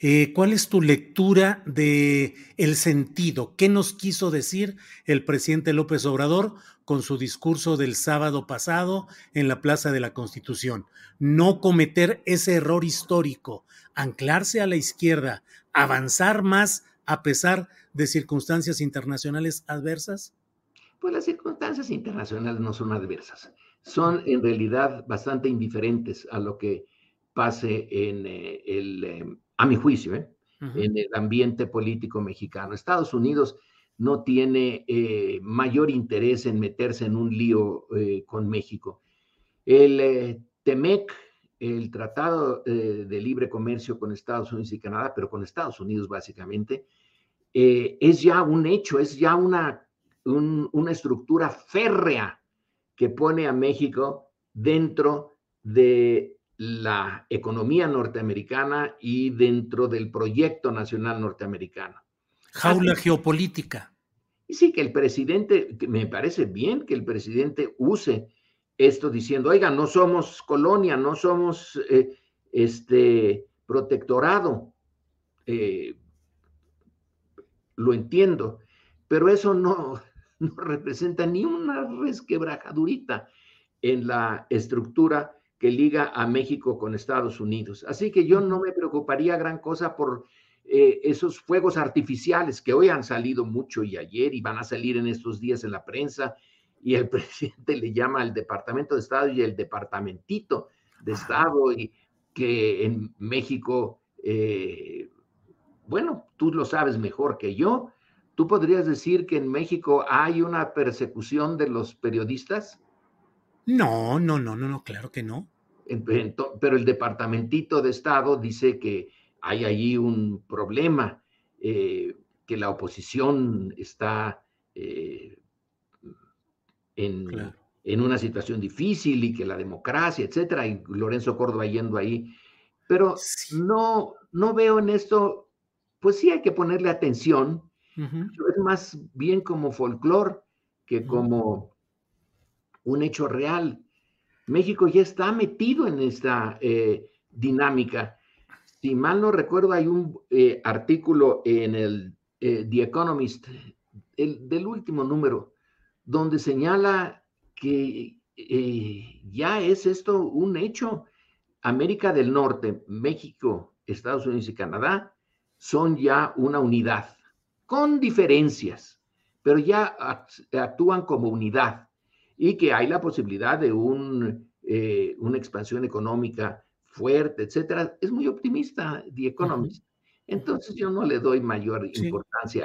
Eh, ¿Cuál es tu lectura de el sentido? ¿Qué nos quiso decir el presidente López Obrador con su discurso del sábado pasado en la Plaza de la Constitución? No cometer ese error histórico, anclarse a la izquierda, avanzar más a pesar de circunstancias internacionales adversas. Pues las circunstancias internacionales no son adversas, son en realidad bastante indiferentes a lo que pase en eh, el eh, a mi juicio, ¿eh? en el ambiente político mexicano. Estados Unidos no tiene eh, mayor interés en meterse en un lío eh, con México. El TEMEC, el Tratado de Libre Comercio con Estados Unidos y Canadá, pero con Estados Unidos básicamente, es ya un hecho, es ya una, una estructura férrea que pone a México dentro de la economía norteamericana y dentro del proyecto nacional norteamericano. Jaula geopolítica. Y sí, que el presidente, me parece bien que el presidente use esto diciendo, oiga, no somos colonia, no somos eh, este protectorado. Eh, lo entiendo, pero eso no, no representa ni una resquebrajadurita en la estructura que liga a México con Estados Unidos. Así que yo no me preocuparía gran cosa por eh, esos fuegos artificiales que hoy han salido mucho y ayer y van a salir en estos días en la prensa y el presidente le llama al Departamento de Estado y el Departamentito de Estado y que en México, eh, bueno, tú lo sabes mejor que yo, ¿tú podrías decir que en México hay una persecución de los periodistas? No, no, no, no, no, claro que no. Pero el Departamentito de Estado dice que hay allí un problema, eh, que la oposición está eh, en, en, una situación difícil y que la democracia, etcétera, y Lorenzo Córdoba yendo ahí. Pero no, no veo en esto, pues sí hay que ponerle atención. Es más bien como folclore que como un hecho real. México ya está metido en esta eh, dinámica. Si mal no recuerdo, hay un eh, artículo en el eh, The Economist, el, del último número, donde señala que ya es esto un hecho. América del Norte, México, Estados Unidos y Canadá son ya una unidad, con diferencias, pero ya actúan como unidad y que hay la posibilidad de un, eh, una expansión económica fuerte, etcétera. Es muy optimista The Economist. Entonces yo no le doy mayor importancia